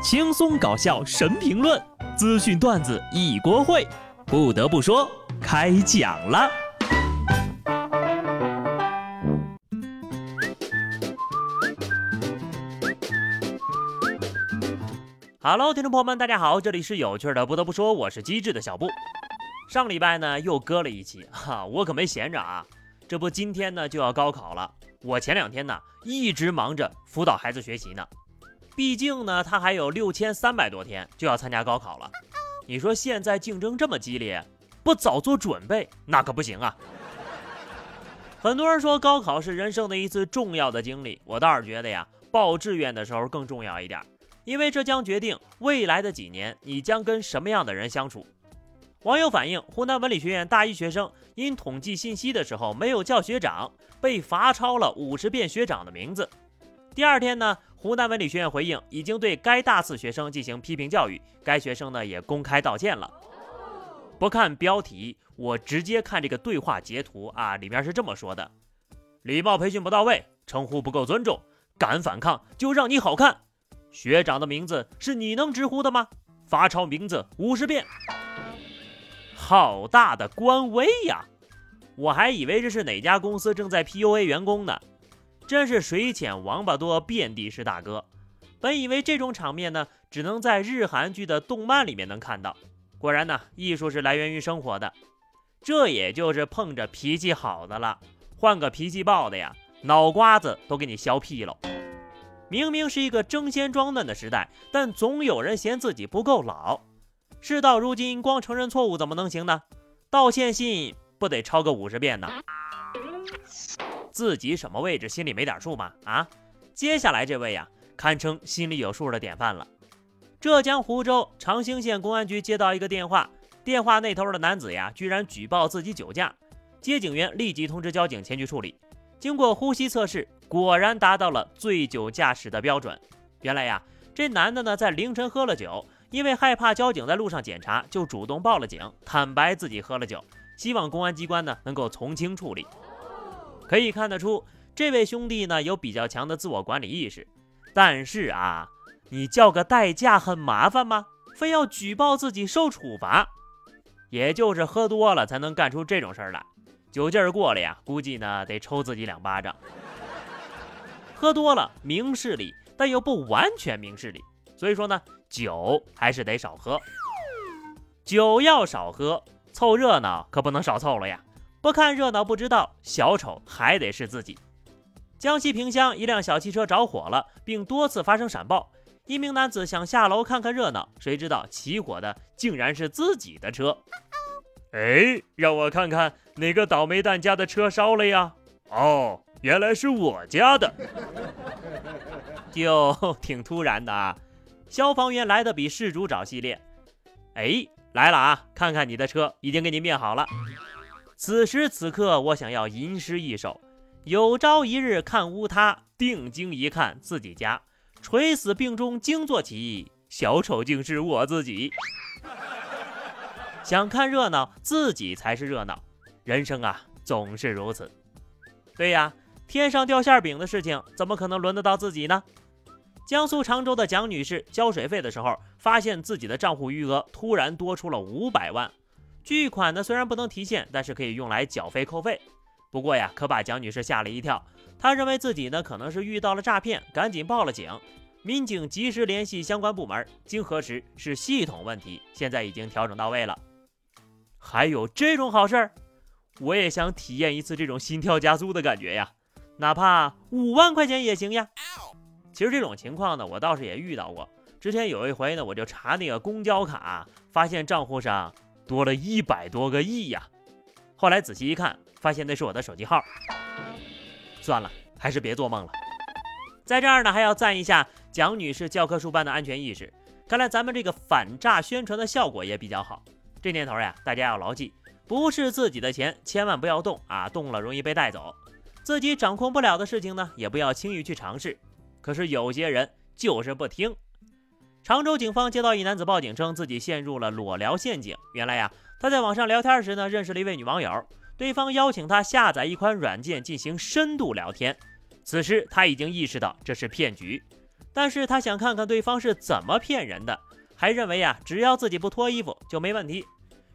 轻松搞笑神评论，资讯段子一锅烩。不得不说，开讲了。Hello，听众朋友们，大家好，这里是有趣的。不得不说，我是机智的小布。上礼拜呢又割了一期，哈，我可没闲着啊。这不，今天呢就要高考了。我前两天呢一直忙着辅导孩子学习呢，毕竟呢他还有六千三百多天就要参加高考了。你说现在竞争这么激烈，不早做准备那可不行啊。很多人说高考是人生的一次重要的经历，我倒是觉得呀，报志愿的时候更重要一点，因为这将决定未来的几年你将跟什么样的人相处。网友反映，湖南文理学院大一学生因统计信息的时候没有叫学长，被罚抄了五十遍学长的名字。第二天呢，湖南文理学院回应，已经对该大四学生进行批评教育，该学生呢也公开道歉了。不看标题，我直接看这个对话截图啊，里面是这么说的：礼貌培训不到位，称呼不够尊重，敢反抗就让你好看。学长的名字是你能直呼的吗？罚抄名字五十遍。好大的官威呀！我还以为这是哪家公司正在 PUA 员工呢，真是水浅王八多，遍地是大哥。本以为这种场面呢，只能在日韩剧的动漫里面能看到。果然呢，艺术是来源于生活的，这也就是碰着脾气好的了，换个脾气暴的呀，脑瓜子都给你削屁喽。明明是一个争先装嫩的时代，但总有人嫌自己不够老。事到如今，光承认错误怎么能行呢？道歉信不得抄个五十遍呢？自己什么位置，心里没点数吗？啊！接下来这位呀，堪称心里有数的典范了。浙江湖州长兴县公安局接到一个电话，电话那头的男子呀，居然举报自己酒驾，接警员立即通知交警前去处理。经过呼吸测试，果然达到了醉酒驾驶的标准。原来呀，这男的呢，在凌晨喝了酒。因为害怕交警在路上检查，就主动报了警，坦白自己喝了酒，希望公安机关呢能够从轻处理。可以看得出，这位兄弟呢有比较强的自我管理意识。但是啊，你叫个代驾很麻烦吗？非要举报自己受处罚？也就是喝多了才能干出这种事儿来，酒劲儿过了呀，估计呢得抽自己两巴掌。喝多了明事理，但又不完全明事理，所以说呢。酒还是得少喝，酒要少喝，凑热闹可不能少凑了呀！不看热闹不知道，小丑还得是自己。江西萍乡一辆小汽车着火了，并多次发生闪爆。一名男子想下楼看看热闹，谁知道起火的竟然是自己的车。哎，让我看看哪个倒霉蛋家的车烧了呀？哦，原来是我家的，就挺突然的啊。消防员来的比事主早系列，哎，来了啊！看看你的车已经给你灭好了。此时此刻，我想要吟诗一首：有朝一日看屋塌，定睛一看自己家，垂死病中惊坐起，小丑竟是我自己。想看热闹，自己才是热闹。人生啊，总是如此。对呀，天上掉馅饼的事情，怎么可能轮得到自己呢？江苏常州的蒋女士交水费的时候，发现自己的账户余额突然多出了五百万。巨款呢虽然不能提现，但是可以用来缴费扣费。不过呀，可把蒋女士吓了一跳。她认为自己呢可能是遇到了诈骗，赶紧报了警。民警及时联系相关部门，经核实是系统问题，现在已经调整到位了。还有这种好事儿，我也想体验一次这种心跳加速的感觉呀，哪怕五万块钱也行呀。其实这种情况呢，我倒是也遇到过。之前有一回呢，我就查那个公交卡，发现账户上多了一百多个亿呀。后来仔细一看，发现那是我的手机号。算了，还是别做梦了。在这儿呢，还要赞一下蒋女士教科书般的安全意识。看来咱们这个反诈宣传的效果也比较好。这年头呀，大家要牢记，不是自己的钱，千万不要动啊，动了容易被带走。自己掌控不了的事情呢，也不要轻易去尝试。可是有些人就是不听。常州警方接到一男子报警，称自己陷入了裸聊陷阱。原来呀，他在网上聊天时呢，认识了一位女网友，对方邀请他下载一款软件进行深度聊天。此时他已经意识到这是骗局，但是他想看看对方是怎么骗人的，还认为呀，只要自己不脱衣服就没问题。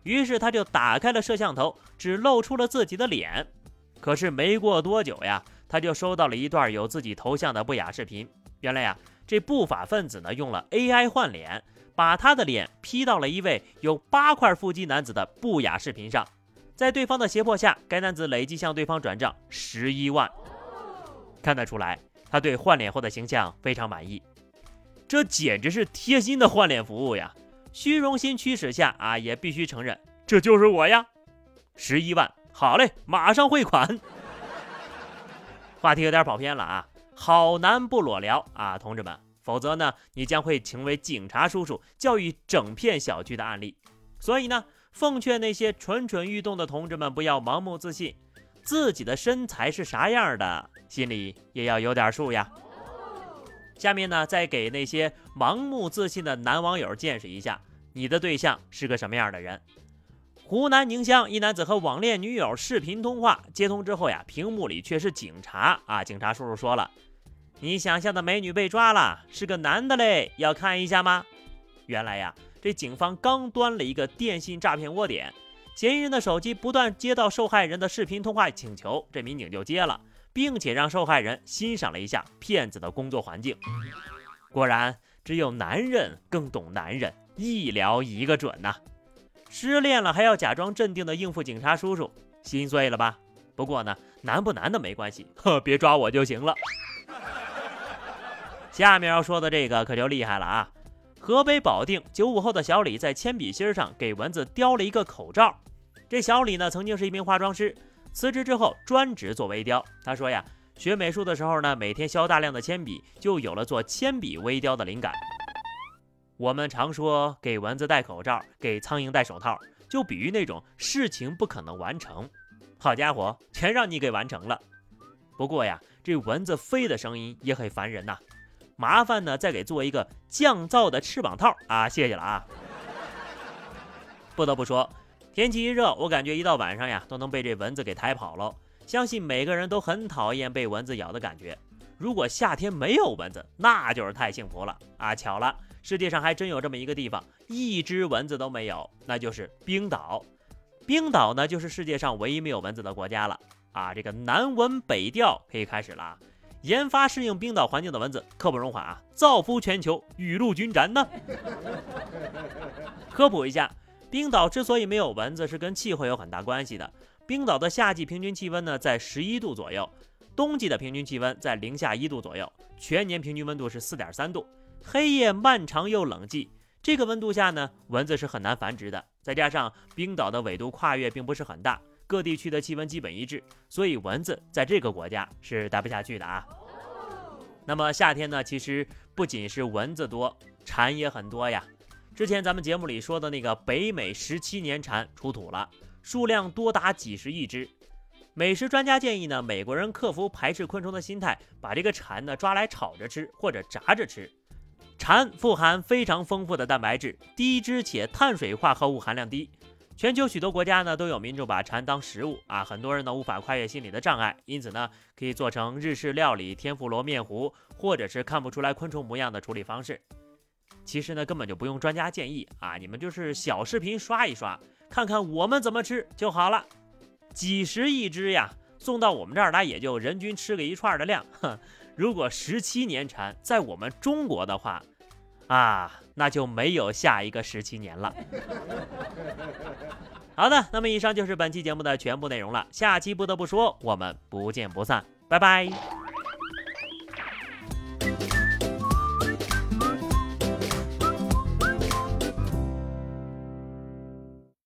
于是他就打开了摄像头，只露出了自己的脸。可是没过多久呀，他就收到了一段有自己头像的不雅视频。原来呀，这不法分子呢用了 AI 换脸，把他的脸 P 到了一位有八块腹肌男子的不雅视频上。在对方的胁迫下，该男子累计向对方转账十一万。看得出来，他对换脸后的形象非常满意。这简直是贴心的换脸服务呀！虚荣心驱使下啊，也必须承认这就是我呀。十一万，好嘞，马上汇款。话题有点跑偏了啊，好男不裸聊啊，同志们，否则呢，你将会成为警察叔叔教育整片小区的案例。所以呢，奉劝那些蠢蠢欲动的同志们不要盲目自信，自己的身材是啥样的，心里也要有点数呀。下面呢，再给那些盲目自信的男网友见识一下，你的对象是个什么样的人。湖南宁乡一男子和网恋女友视频通话，接通之后呀，屏幕里却是警察啊！警察叔叔说了：“你想象的美女被抓了，是个男的嘞，要看一下吗？”原来呀，这警方刚端了一个电信诈骗窝点，嫌疑人的手机不断接到受害人的视频通话请求，这民警就接了。并且让受害人欣赏了一下骗子的工作环境，果然只有男人更懂男人，一聊一个准呐！失恋了还要假装镇定的应付警察叔叔，心碎了吧？不过呢，难不难的没关系，呵，别抓我就行了。下面要说的这个可就厉害了啊！河北保定九五后的小李在铅笔芯上给蚊子雕了一个口罩。这小李呢，曾经是一名化妆师。辞职之后专职做微雕。他说呀，学美术的时候呢，每天削大量的铅笔，就有了做铅笔微雕的灵感。我们常说给蚊子戴口罩，给苍蝇戴手套，就比喻那种事情不可能完成。好家伙，全让你给完成了。不过呀，这蚊子飞的声音也很烦人呐。麻烦呢，再给做一个降噪的翅膀套啊，谢谢了啊。不得不说。天气一热，我感觉一到晚上呀，都能被这蚊子给抬跑了。相信每个人都很讨厌被蚊子咬的感觉。如果夏天没有蚊子，那就是太幸福了啊！巧了，世界上还真有这么一个地方，一只蚊子都没有，那就是冰岛。冰岛呢，就是世界上唯一没有蚊子的国家了啊！这个南蚊北调可以开始了，研发适应冰岛环境的蚊子，刻不容缓啊！造福全球，雨露均沾呢。科普一下。冰岛之所以没有蚊子，是跟气候有很大关系的。冰岛的夏季平均气温呢在十一度左右，冬季的平均气温在零下一度左右，全年平均温度是四点三度。黑夜漫长又冷寂，这个温度下呢，蚊子是很难繁殖的。再加上冰岛的纬度跨越并不是很大，各地区的气温基本一致，所以蚊子在这个国家是待不下去的啊。那么夏天呢，其实不仅是蚊子多，蝉也很多呀。之前咱们节目里说的那个北美十七年蝉出土了，数量多达几十亿只。美食专家建议呢，美国人克服排斥昆虫的心态，把这个蝉呢抓来炒着吃或者炸着吃。蝉富含非常丰富的蛋白质，低脂且碳水化合物含量低。全球许多国家呢都有民众把蝉当食物啊，很多人呢无法跨越心理的障碍，因此呢可以做成日式料理天妇罗面糊，或者是看不出来昆虫模样的处理方式。其实呢，根本就不用专家建议啊，你们就是小视频刷一刷，看看我们怎么吃就好了。几十亿只呀，送到我们这儿来也就人均吃个一串的量。哼，如果十七年蝉在我们中国的话，啊，那就没有下一个十七年了。好的，那么以上就是本期节目的全部内容了。下期不得不说，我们不见不散，拜拜。